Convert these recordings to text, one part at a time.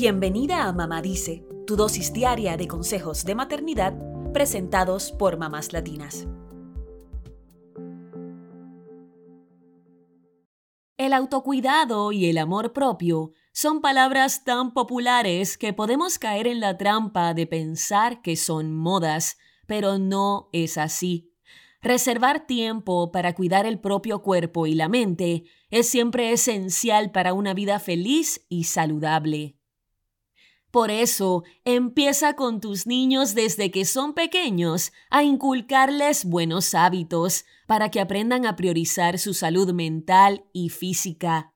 Bienvenida a Mamá Dice, tu dosis diaria de consejos de maternidad presentados por mamás latinas. El autocuidado y el amor propio son palabras tan populares que podemos caer en la trampa de pensar que son modas, pero no es así. Reservar tiempo para cuidar el propio cuerpo y la mente es siempre esencial para una vida feliz y saludable. Por eso, empieza con tus niños desde que son pequeños a inculcarles buenos hábitos para que aprendan a priorizar su salud mental y física.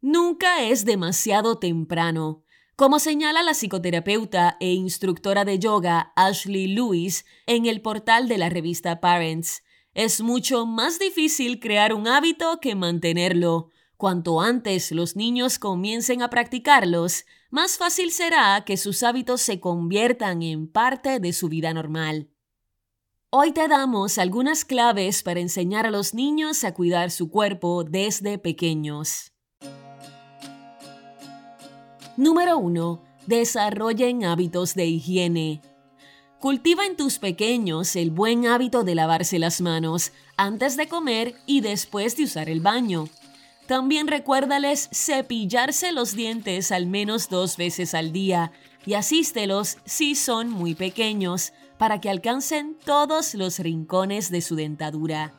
Nunca es demasiado temprano. Como señala la psicoterapeuta e instructora de yoga Ashley Lewis en el portal de la revista Parents, es mucho más difícil crear un hábito que mantenerlo. Cuanto antes los niños comiencen a practicarlos, más fácil será que sus hábitos se conviertan en parte de su vida normal. Hoy te damos algunas claves para enseñar a los niños a cuidar su cuerpo desde pequeños. Número 1. Desarrollen hábitos de higiene. Cultiva en tus pequeños el buen hábito de lavarse las manos antes de comer y después de usar el baño. También recuérdales cepillarse los dientes al menos dos veces al día y asístelos si son muy pequeños para que alcancen todos los rincones de su dentadura.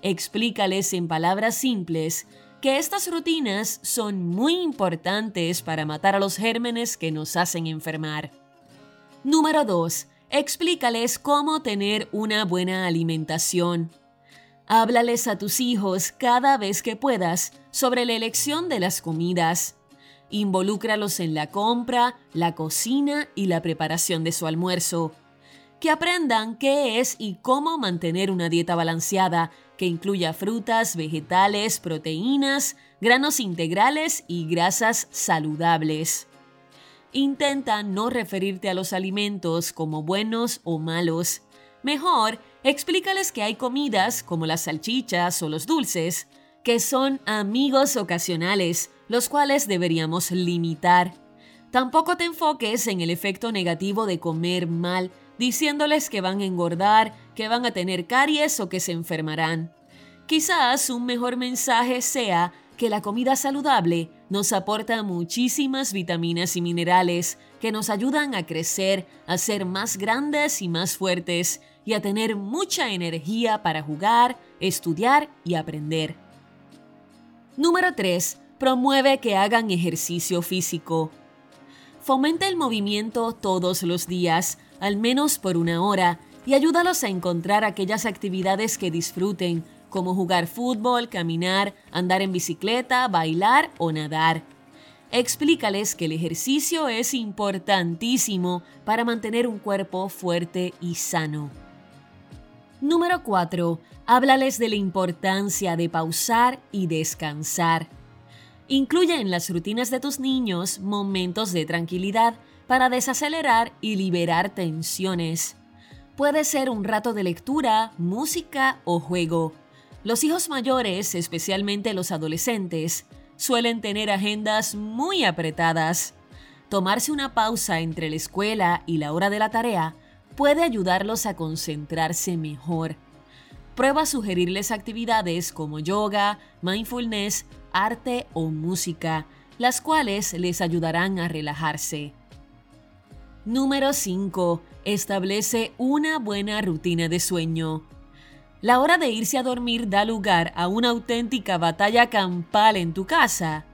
Explícales en palabras simples que estas rutinas son muy importantes para matar a los gérmenes que nos hacen enfermar. Número 2. Explícales cómo tener una buena alimentación. Háblales a tus hijos cada vez que puedas sobre la elección de las comidas. Involúcralos en la compra, la cocina y la preparación de su almuerzo. Que aprendan qué es y cómo mantener una dieta balanceada que incluya frutas, vegetales, proteínas, granos integrales y grasas saludables. Intenta no referirte a los alimentos como buenos o malos. Mejor, explícales que hay comidas, como las salchichas o los dulces, que son amigos ocasionales, los cuales deberíamos limitar. Tampoco te enfoques en el efecto negativo de comer mal, diciéndoles que van a engordar, que van a tener caries o que se enfermarán. Quizás un mejor mensaje sea que la comida saludable nos aporta muchísimas vitaminas y minerales que nos ayudan a crecer, a ser más grandes y más fuertes y a tener mucha energía para jugar, estudiar y aprender. Número 3. Promueve que hagan ejercicio físico. Fomenta el movimiento todos los días, al menos por una hora, y ayúdalos a encontrar aquellas actividades que disfruten, como jugar fútbol, caminar, andar en bicicleta, bailar o nadar. Explícales que el ejercicio es importantísimo para mantener un cuerpo fuerte y sano. Número 4. Háblales de la importancia de pausar y descansar. Incluye en las rutinas de tus niños momentos de tranquilidad para desacelerar y liberar tensiones. Puede ser un rato de lectura, música o juego. Los hijos mayores, especialmente los adolescentes, suelen tener agendas muy apretadas. Tomarse una pausa entre la escuela y la hora de la tarea puede ayudarlos a concentrarse mejor. Prueba a sugerirles actividades como yoga, mindfulness, arte o música, las cuales les ayudarán a relajarse. Número 5. Establece una buena rutina de sueño. La hora de irse a dormir da lugar a una auténtica batalla campal en tu casa.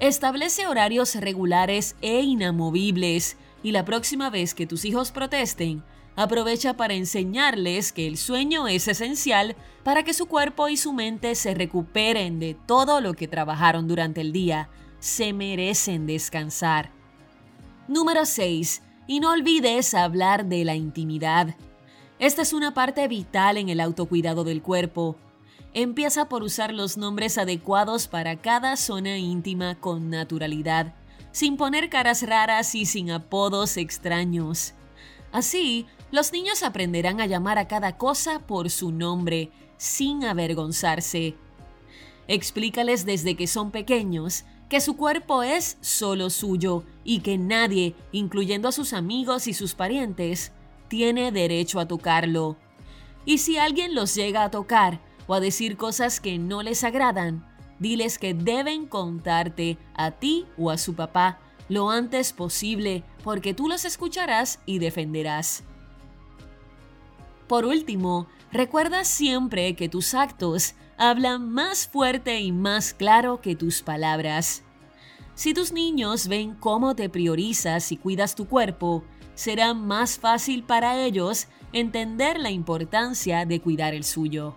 Establece horarios regulares e inamovibles y la próxima vez que tus hijos protesten, aprovecha para enseñarles que el sueño es esencial para que su cuerpo y su mente se recuperen de todo lo que trabajaron durante el día. Se merecen descansar. Número 6. Y no olvides hablar de la intimidad. Esta es una parte vital en el autocuidado del cuerpo. Empieza por usar los nombres adecuados para cada zona íntima con naturalidad, sin poner caras raras y sin apodos extraños. Así, los niños aprenderán a llamar a cada cosa por su nombre, sin avergonzarse. Explícales desde que son pequeños que su cuerpo es solo suyo y que nadie, incluyendo a sus amigos y sus parientes, tiene derecho a tocarlo. Y si alguien los llega a tocar o a decir cosas que no les agradan, diles que deben contarte a ti o a su papá lo antes posible porque tú los escucharás y defenderás. Por último, recuerda siempre que tus actos hablan más fuerte y más claro que tus palabras. Si tus niños ven cómo te priorizas y cuidas tu cuerpo, será más fácil para ellos entender la importancia de cuidar el suyo.